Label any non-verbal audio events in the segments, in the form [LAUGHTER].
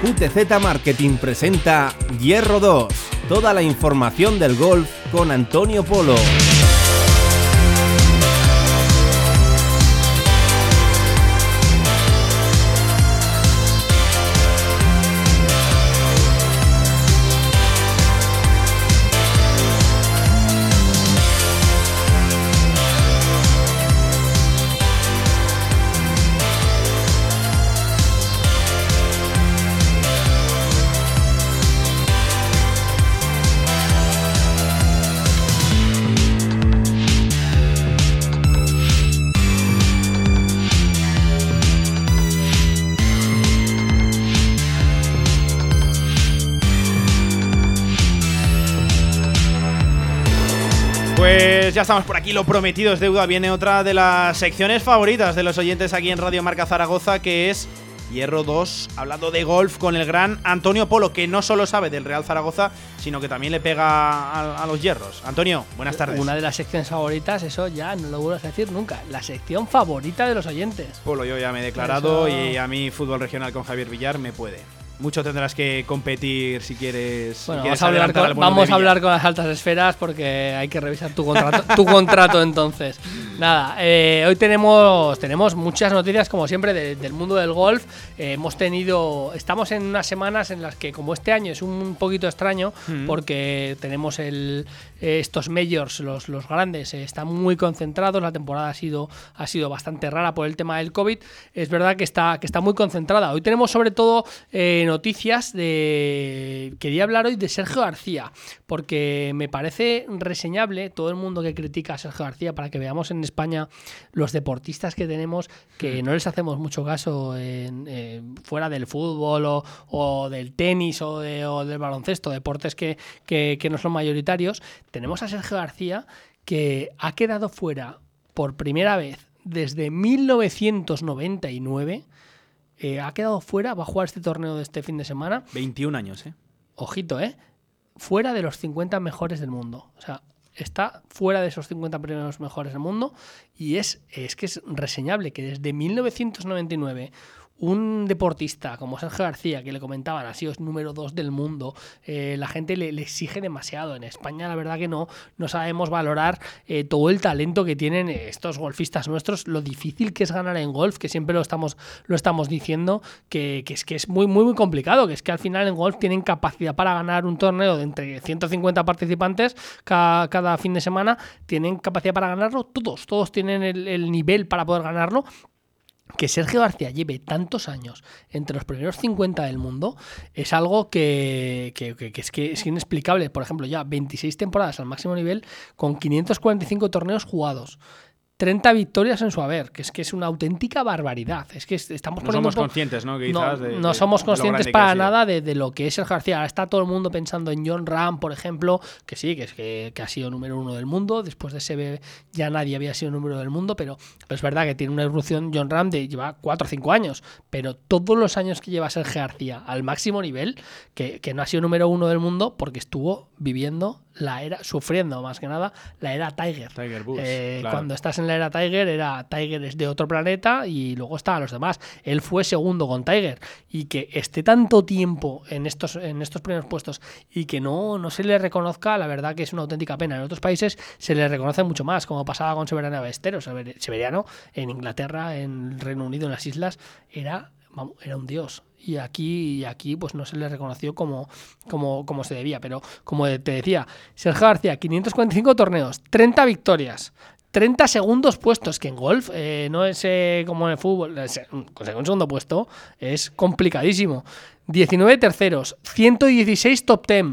QTZ Marketing presenta Hierro 2, toda la información del golf con Antonio Polo. Ya estamos por aquí, lo prometido es deuda. Viene otra de las secciones favoritas de los oyentes aquí en Radio Marca Zaragoza, que es Hierro 2, hablando de golf con el gran Antonio Polo, que no solo sabe del Real Zaragoza, sino que también le pega a, a los hierros. Antonio, buenas tardes. Una de las secciones favoritas, eso ya no lo vuelvas a decir nunca. La sección favorita de los oyentes. Polo, yo ya me he declarado Eso- y a mí fútbol regional con Javier Villar me puede. Mucho tendrás que competir si quieres. si Bueno, quieres vamos, a hablar, con, vamos a hablar con las altas esferas porque hay que revisar tu contrato, tu contrato entonces. Nada, eh, hoy tenemos, tenemos muchas noticias como siempre de- del mundo del golf. Eh, hemos tenido, estamos en unas semanas en las que como este año es un poquito extraño Mm. porque tenemos el, eh, estos majors, los, los grandes, eh, están muy concentrados. La temporada ha sido, ha sido bastante rara por el tema del COVID. Es verdad que está, que está muy concentrada. Hoy tenemos sobre todo noticias de... Quería hablar hoy de Sergio García, porque me parece reseñable todo el mundo que critica a Sergio García para que veamos en España los deportistas que tenemos que no les hacemos mucho caso en, eh, fuera del fútbol o, o del tenis o, de- o del baloncesto, deportes que, que- que no son mayoritarios. Tenemos a Sergio García que ha quedado fuera por primera vez desde 1999. Eh, ha quedado fuera, va a jugar este torneo de este fin de semana 21 años, ¿eh? ojito, ¿eh? Fuera de los 50 mejores del mundo. O sea, está fuera de esos 50 primeros mejores del mundo y es, es que es reseñable que desde 1999 un deportista como Sergio García, que le comentaban, ha sido número 2 del mundo, eh, la gente le, exige demasiado. En España la verdad que no, no sabemos valorar eh, todo el talento que tienen estos golfistas nuestros, lo difícil que es ganar en golf, que siempre lo estamos, lo estamos diciendo, que, es que es muy, muy, muy complicado, que es que al final en golf tienen capacidad para ganar un torneo de entre 150 participantes cada, fin de semana, tienen capacidad para ganarlo todos, todos tienen el nivel para poder ganarlo. Que Sergio García lleve tantos años entre los primeros 50 del mundo es algo que, es, que es inexplicable. Por ejemplo, ya 26 temporadas al máximo nivel con 545 torneos jugados. 30 victorias en su haber, que es que es una auténtica barbaridad. Es que es- estamos No poniendo somos conscientes, ¿no? no, Quizás de- no de- somos de lo conscientes para nada de, de lo que es Sergio García. Ahora está todo el mundo pensando en John Ram, por ejemplo, que sí, que, es que, que ha sido número uno del mundo. Después de ese ya nadie había sido número del mundo, pero, pero es verdad que tiene una evolución John Ram de lleva 4 o 5 años. Pero todos los años que lleva Sergio García al máximo nivel, que, que no ha sido número uno del mundo, porque estuvo viviendo la era, sufriendo más que nada, la era Tiger. Tiger Woods, Eh, claro. Cuando estás en la era Tiger, era Tiger es de otro planeta y luego estaban los demás. Él fue segundo con Tiger y que esté tanto tiempo en estos, en estos primeros puestos y que no, no se le reconozca, la verdad que es una auténtica pena. En otros países se le reconoce mucho más, como pasaba con Severiano Ballesteros. Sever- Severiano en Inglaterra, en Reino Unido, en las islas, era, vamos, era un dios. Y aquí, y aquí pues no se le reconoció como, como, como se debía. Pero como te decía, Sergio García, 545 torneos, 30 victorias. 30 segundos puestos, que en golf eh, no es eh, como en el fútbol, eh, conseguir un segundo puesto es complicadísimo. 19 terceros, 116 top 10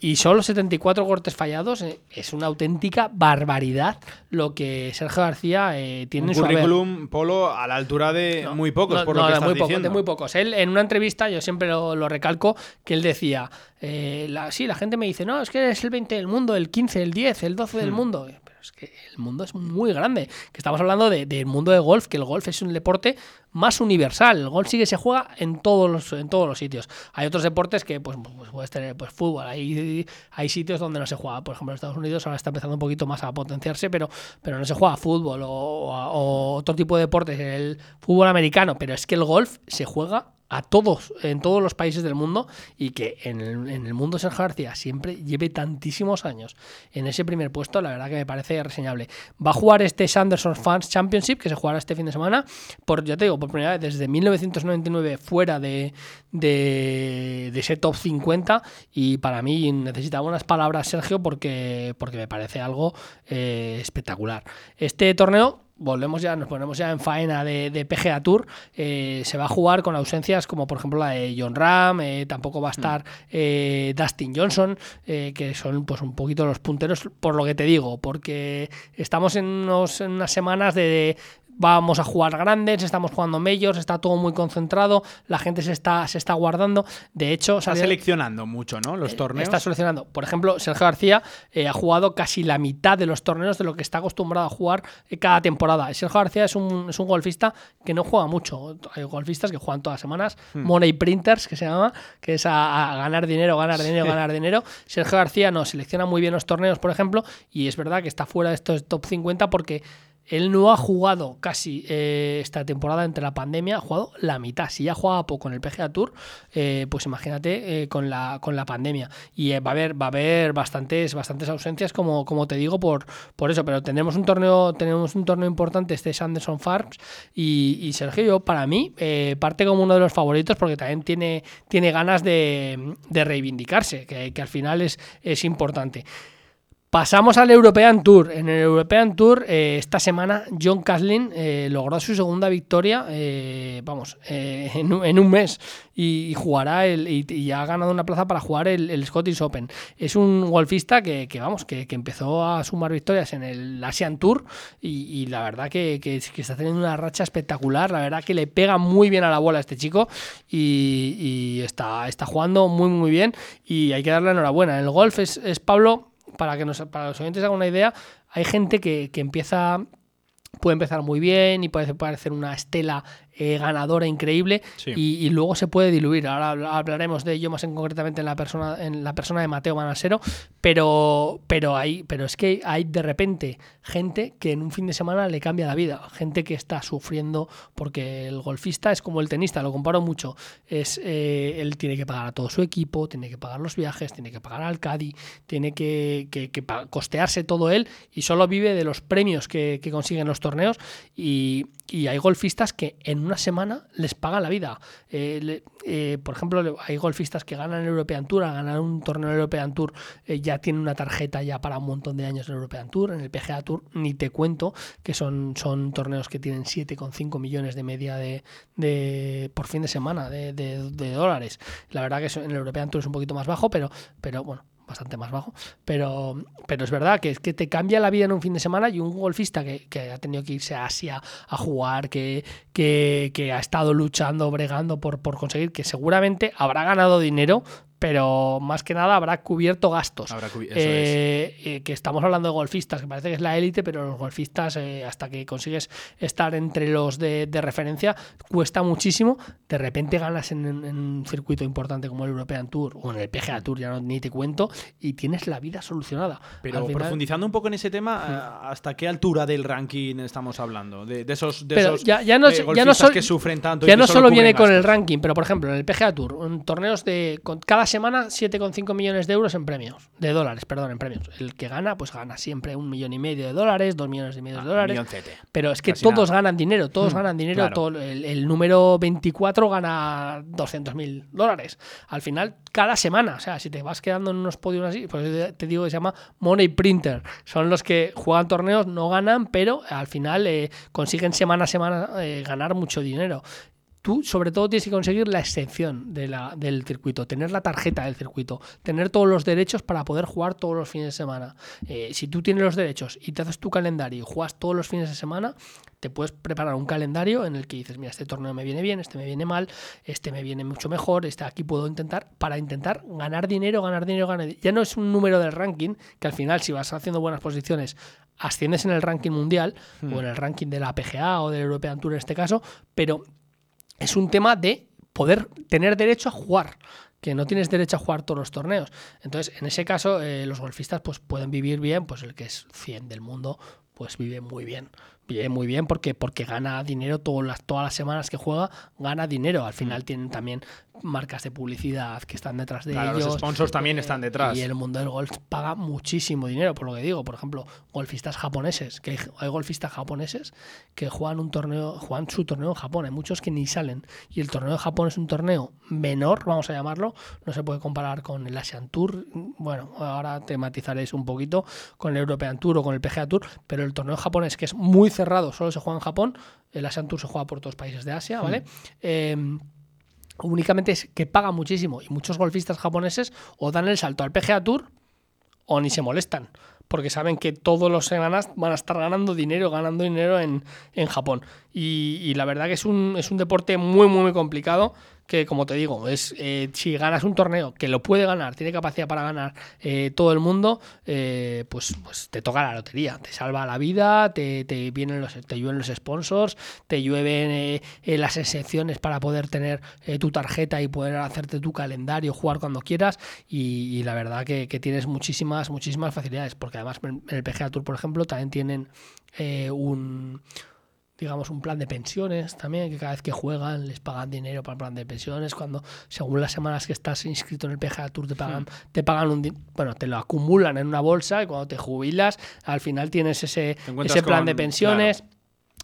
y solo 74 cortes fallados. eh, es una auténtica barbaridad lo que Sergio García eh, tiene Un en su haber. currículum polo a la altura de No, muy pocos, no, por no, lo que de estás muy pocos, diciendo. de muy pocos. Él, en una entrevista, yo siempre lo, lo recalco, que él decía, eh, la, sí, la gente me dice, no, es que eres el 20 del mundo, el 15, el 10, el 12 Hmm. del mundo. Es que el mundo es muy grande. Que estamos hablando de- del mundo de golf, que el golf es un deporte más universal. El golf sí que se juega en todos los, en todos los sitios. Hay otros deportes que pues, pues puedes tener pues fútbol, hay, hay sitios donde no se juega. Por ejemplo, en Estados Unidos ahora está empezando un poquito más a potenciarse, pero, pero no se juega fútbol o, o otro tipo de deportes, el fútbol americano, pero es que el golf se juega a todos, en todos los países del mundo y que en el, en el mundo Sergio García siempre lleve tantísimos años en ese primer puesto, la verdad que me parece reseñable. Va a jugar este Sanderson Fans Championship que se jugará este fin de semana, por, ya te digo, por primera vez desde 1999 fuera de, de, ese top 50 y para mí necesitaba unas palabras Sergio porque, porque me parece algo eh, espectacular. Este torneo volvemos ya, nos ponemos ya en faena de, PGA Tour, eh, se va a jugar con ausencias como por ejemplo la de John Ram, eh, tampoco va a estar mm. eh, Dustin Johnson, que son pues un poquito los punteros, por lo que te digo, porque estamos en, unos, en unas semanas de, vamos a jugar grandes, estamos jugando majors, está todo muy concentrado, la gente se está, se está guardando. De hecho, está seleccionando mucho, ¿no? Los eh, torneos. Está seleccionando. Por ejemplo, Sergio García eh, ha jugado casi la mitad de los torneos de lo que está acostumbrado a jugar eh, cada temporada. Sergio García es un, es un golfista que no juega mucho. Hay golfistas que juegan todas las semanas, hmm. money printers, que se llama, que es a, ganar dinero, ganar dinero, ganar dinero. Sergio García no selecciona muy bien los torneos, por ejemplo, y es verdad que está fuera de estos top 50 porque él no ha jugado casi eh, esta temporada entre la pandemia, ha jugado la mitad. Si ya jugaba poco en el PGA Tour, eh, pues imagínate eh, con, la, con la pandemia. Y va a haber, va a haber bastantes, bastantes ausencias, como, como te digo, por, por eso. Pero tenemos un torneo, tenemos un torneo importante, este es Anderson Farms. Y, Sergio, para mí, parte como uno de los favoritos porque también tiene, tiene ganas de, reivindicarse, que, que, al final es, es importante. Pasamos al European Tour. En el European Tour, eh, esta semana, John Caslin eh, logró su segunda victoria, eh, vamos, en, un mes. Y, jugará el, y, ha ganado una plaza para jugar el, Scottish Open. Es un golfista que, vamos, que, empezó a sumar victorias en el Asian Tour. Y, la verdad que, está teniendo una racha espectacular. La verdad que le pega muy bien a la bola a este chico. Y, está, está jugando muy, muy bien. Y hay que darle enhorabuena. El golf es, es Pablo para que nos, para los oyentes hagan una idea, hay gente que, que empieza puede empezar muy bien y puede parecer una estela eh, ganadora increíble y, luego se puede diluir. Ahora hablaremos de ello más en concretamente en la persona, en la persona de Mateo Manasero, pero, pero, hay, pero es que hay de repente gente que en un fin de semana le cambia la vida, gente que está sufriendo porque el golfista es como el tenista, lo comparo mucho, es eh, él tiene que pagar a todo su equipo, tiene que pagar los viajes, tiene que pagar al Caddy, tiene que, costearse todo él y solo vive de los premios que, que consiguen los torneos y, y hay golfistas que en una semana les pagan la vida. Eh, eh, por ejemplo, hay golfistas que ganan el European Tour, a ganar un torneo European Tour eh, ya tienen una tarjeta ya para un montón de años en el European Tour, en el PGA Tour ni te cuento que son, son torneos que tienen 7,5 millones de media de, por fin de semana de, de, dólares. La verdad que en el European Tour es un poquito más bajo, pero, pero bueno, bastante más bajo, pero, pero es verdad que, que te cambia la vida en un fin de semana y un golfista que, que ha tenido que irse a Asia a jugar, que, que, que ha estado luchando, bregando por, por conseguir, que seguramente habrá ganado dinero, pero más que nada habrá cubierto gastos. Eh, eh, que estamos hablando de golfistas, que parece que es la élite, pero los golfistas, eh, hasta que consigues estar entre los de, referencia, cuesta muchísimo. De repente ganas en, un circuito importante como el European Tour o en el PGA Tour, ya no, ni te cuento, y tienes la vida solucionada. Pero profundizando un poco en ese tema, ¿hasta qué altura del ranking estamos hablando? De, esos, de ya, no, golfistas que sufren tanto. Ya no solo viene con el ranking, pero por ejemplo, en el PGA Tour, en torneos de. Con cada semana 7,5 millones de euros en premios, de dólares, perdón, en premios. El que gana, pues gana siempre un millón y medio de dólares, dos millones y medio de ah, dólares. Pero es que todos ganan dinero, todos hmm, ganan dinero. Todo, el, número 24 gana 200 mil dólares. Al final, cada semana, o sea, si te vas quedando en unos podios así, pues te digo que se llama Money Printer. Son los que juegan torneos, no ganan, pero al final eh, consiguen semana a semana eh, ganar mucho dinero tú sobre todo tienes que conseguir la excepción de la, del circuito, tener la tarjeta del circuito, tener todos los derechos para poder jugar todos los fines de semana. Eh, si tú tienes los derechos y te haces tu calendario y juegas todos los fines de semana, te puedes preparar un calendario en el que dices, mira, este torneo me viene bien, este me viene mal, este me viene mucho mejor, este aquí puedo intentar, para intentar ganar dinero, ganar dinero, ganar dinero. Ya no es un número del ranking, que al final si vas haciendo buenas posiciones, asciendes en el ranking mundial o hmm. en el ranking de la PGA o del European Tour en este caso, pero es un tema de poder tener derecho a jugar que no tienes derecho a jugar todos los torneos. Entonces, en ese caso, eh, los golfistas pues, pueden vivir bien, pues el que es 100 del mundo, pues vive muy bien. Vive muy bien porque, porque gana dinero todas las, todas las semanas que juega, gana dinero. Al final tienen también marcas de publicidad que están detrás de Claro, ellos. los sponsors también están detrás. Y el mundo del golf paga muchísimo dinero, por lo que digo. Por ejemplo, golfistas japoneses, que hay, hay golfistas japoneses que juegan un torneo, juegan su torneo en Japón. Hay muchos que ni salen. Y el torneo de Japón es un torneo menor, vamos a llamarlo. No se puede comparar con el Asian Tour. Bueno, ahora te matizaréis un poquito con el European Tour o con el PGA Tour, pero el torneo japonés, que es muy cerrado, solo se juega en Japón. El Asian Tour se juega por todos los países de Asia, ¿vale? Eh, únicamente es que paga muchísimo y muchos golfistas japoneses o dan el salto al PGA Tour o ni se molestan porque saben que todos los semanas van a estar ganando dinero, ganando dinero en, en Japón. Y, y la verdad que es un, es un deporte muy, muy, muy complicado que, como te digo, es eh, si ganas un torneo que lo puede ganar, tiene capacidad para ganar eh, todo el mundo, eh, pues, pues te toca la lotería, te salva la vida, te, te vienen los, te llueven los sponsors, te llueven eh, las excepciones para poder tener tu tarjeta y poder hacerte tu calendario, jugar cuando quieras. Y, la verdad que, que tienes muchísimas, muchísimas facilidades, porque además en el PGA Tour, por ejemplo, también tienen un digamos, un plan de pensiones también, que cada vez que juegan les pagan dinero para el plan de pensiones, cuando según las semanas que estás inscrito en el PGA Tour te pagan, te pagan un, bueno, te lo acumulan en una bolsa y cuando te jubilas, al final tienes ese, ese plan con- de pensiones.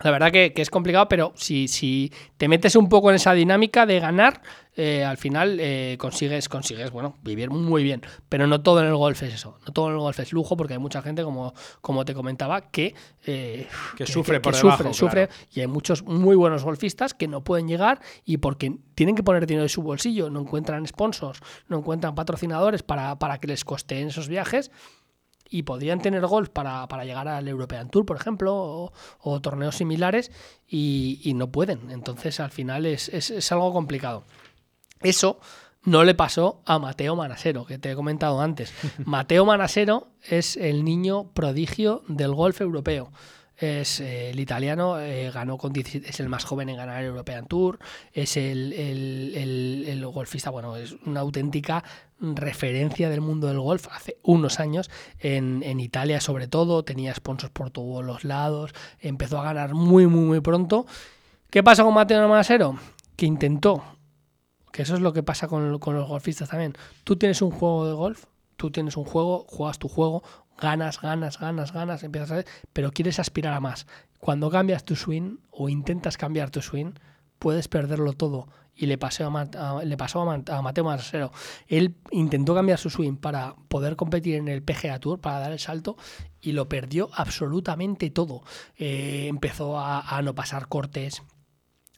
La verdad que, que es complicado, pero si, si te metes un poco en esa dinámica de ganar, eh, al final eh, consigues, consigues, bueno, vivir muy bien. Pero no todo en el golf es eso. No todo en el golf es lujo, porque hay mucha gente, como, como te comentaba, que, eh, Que sufre por debajo, sufre, claro. y hay muchos muy buenos golfistas que no pueden llegar y porque tienen que poner dinero de su bolsillo, no encuentran sponsors, no encuentran patrocinadores para, para que les costeen esos viajes y podrían tener golf para, para llegar al European Tour, por ejemplo, o, o torneos similares y, y no pueden. Entonces, al final es, es- es algo complicado. Eso no le pasó a Mateo Manasero, que te he comentado antes. [LAUGHS] Mateo Manasero es el niño prodigio del golf europeo. Es eh, el italiano, eh, ganó con 17 es el más joven en ganar el European Tour, es el, el- el- golfista, bueno, es una auténtica referencia del mundo del golf hace unos años en, en Italia sobre todo, tenía sponsors por todos los lados, empezó a ganar muy muy muy pronto. ¿Qué pasa con Mateo Manasero? Que intentó que eso es lo que pasa con, con los golfistas también. Tú tienes un juego de golf, tú tienes un juego, juegas tu juego, ganas, ganas, ganas, ganas, empiezas a pero quieres aspirar a más. Cuando cambias tu swing o intentas cambiar tu swing, puedes perderlo todo. Y le pasó a, le pasó a, Ma- a Mateo Masero. Él intentó cambiar su swing para poder competir en el PGA Tour, para dar el salto, y lo perdió absolutamente todo. Eh, empezó a no pasar cortes,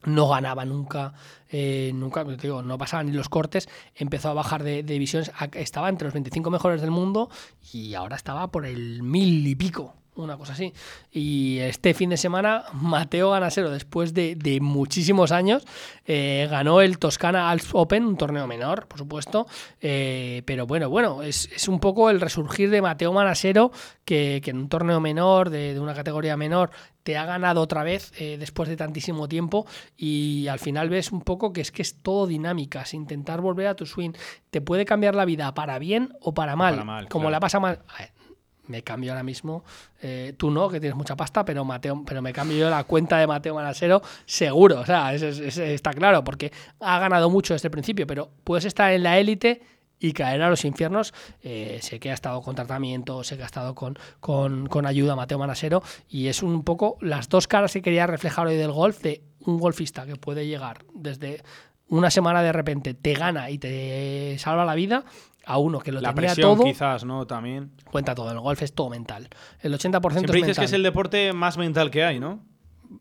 no ganaba nunca, eh, nunca, digo, no pasaban ni los cortes, empezó a bajar de, de divisiones, estaba entre los 25 mejores del mundo y ahora estaba por el mil y pico, una cosa así. Y este fin de semana, Mateo Ganasero, después de, de muchísimos años, eh, ganó el Toscana Alps Open, un torneo menor, por supuesto, eh, pero bueno, bueno, es, es un poco el resurgir de Mateo Manasero, que, que en un torneo menor, de, de una categoría menor, te ha ganado otra vez eh, después de tantísimo tiempo y al final ves un poco que es que es todo dinámicas, intentar volver a tu swing te puede cambiar la vida para bien o para mal, para mal, como claro. la pasa mal. Me cambio ahora mismo, eh, tú no, que tienes mucha pasta, pero Mateo, pero me cambio yo la cuenta de Mateo Manasero seguro, o sea, es- es- está claro, porque ha ganado mucho desde el principio, pero puedes estar en la élite y caer a los infiernos. Eh, sé que ha estado con tratamiento, sé que ha estado con, con, con ayuda Mateo Manasero y es un poco las dos caras que quería reflejar hoy del golf de un golfista que puede llegar desde una semana de repente, te gana y te salva la vida a uno que lo La tenía presión, todo. quizás, ¿no? También. Cuenta todo, el golf es todo mental. El 80% Siempre es dices que es el deporte más mental que hay, ¿no?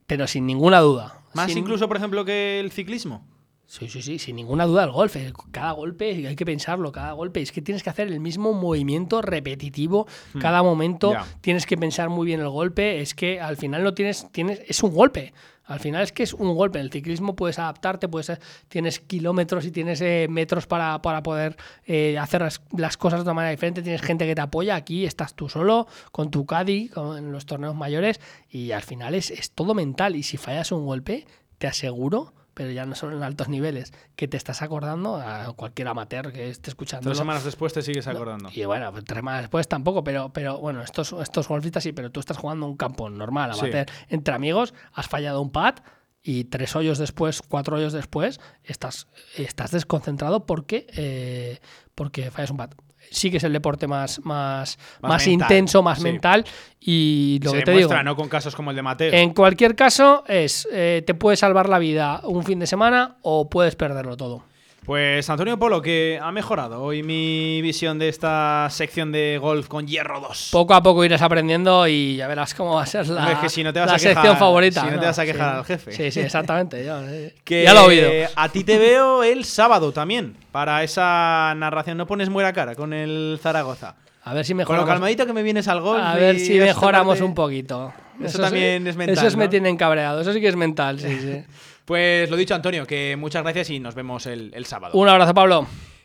pero sin ninguna duda. Más Sin- incluso, por ejemplo, que el ciclismo. Sí, sí, sí, sin ninguna duda el golf. eh, Cada golpe, hay que pensarlo, cada golpe. Es que tienes que hacer el mismo movimiento repetitivo cada momento. Tienes que pensar muy bien el golpe. Es que al final no tienes, tienes, es un golpe. Al final es que es un golpe. En el ciclismo puedes adaptarte, puedes, tienes kilómetros y tienes eh, metros para, para poder eh, hacer las, las cosas de una manera diferente. Tienes gente que te apoya. Aquí estás tú solo, con tu caddy, con- en los torneos mayores. Y al final es, es todo mental. Y si fallas un golpe, te aseguro pero ya no son en altos niveles, que te estás acordando a cualquier amateur que esté escuchando. Tres semanas después te sigues acordando. Y bueno, pues tres semanas después tampoco, pero, pero bueno, estos, estos golfistas sí, pero tú estás jugando un campo normal, Sí. amateur, entre amigos, has fallado un pad y tres hoyos después, cuatro hoyos después, estás, estás desconcentrado porque, eh, porque fallas un pad. Sí que es el deporte más, más, Más intenso, más sí. mental y lo Se que te digo. no con casos como el de Mateo. En cualquier caso, es eh, te puede salvar la vida un fin de semana o puedes perderlo todo. Pues Antonio Polo, que ha mejorado hoy mi visión de esta sección de golf con hierro 2. Poco a poco irás aprendiendo y ya verás cómo va a ser la, es que si no te vas la a quejar- sección favorita. si no te vas a quejar Sí. al jefe. Sí, sí, exactamente. yo, eh, [LAUGHS] Que ya lo he oído. A ti te veo el sábado también, para esa narración. No pones muera cara con el Zaragoza. A ver si Con lo mejoramos. calmadito que me vienes al golf. a ver si mejoramos parte- un poquito. Eso también es mental, Esos me ¿no? tienen cabreado. Eso sí que es mental, sí, [LAUGHS] sí. Pues lo dicho, Antonio, que muchas gracias y nos vemos el, sábado. un abrazo, Pablo.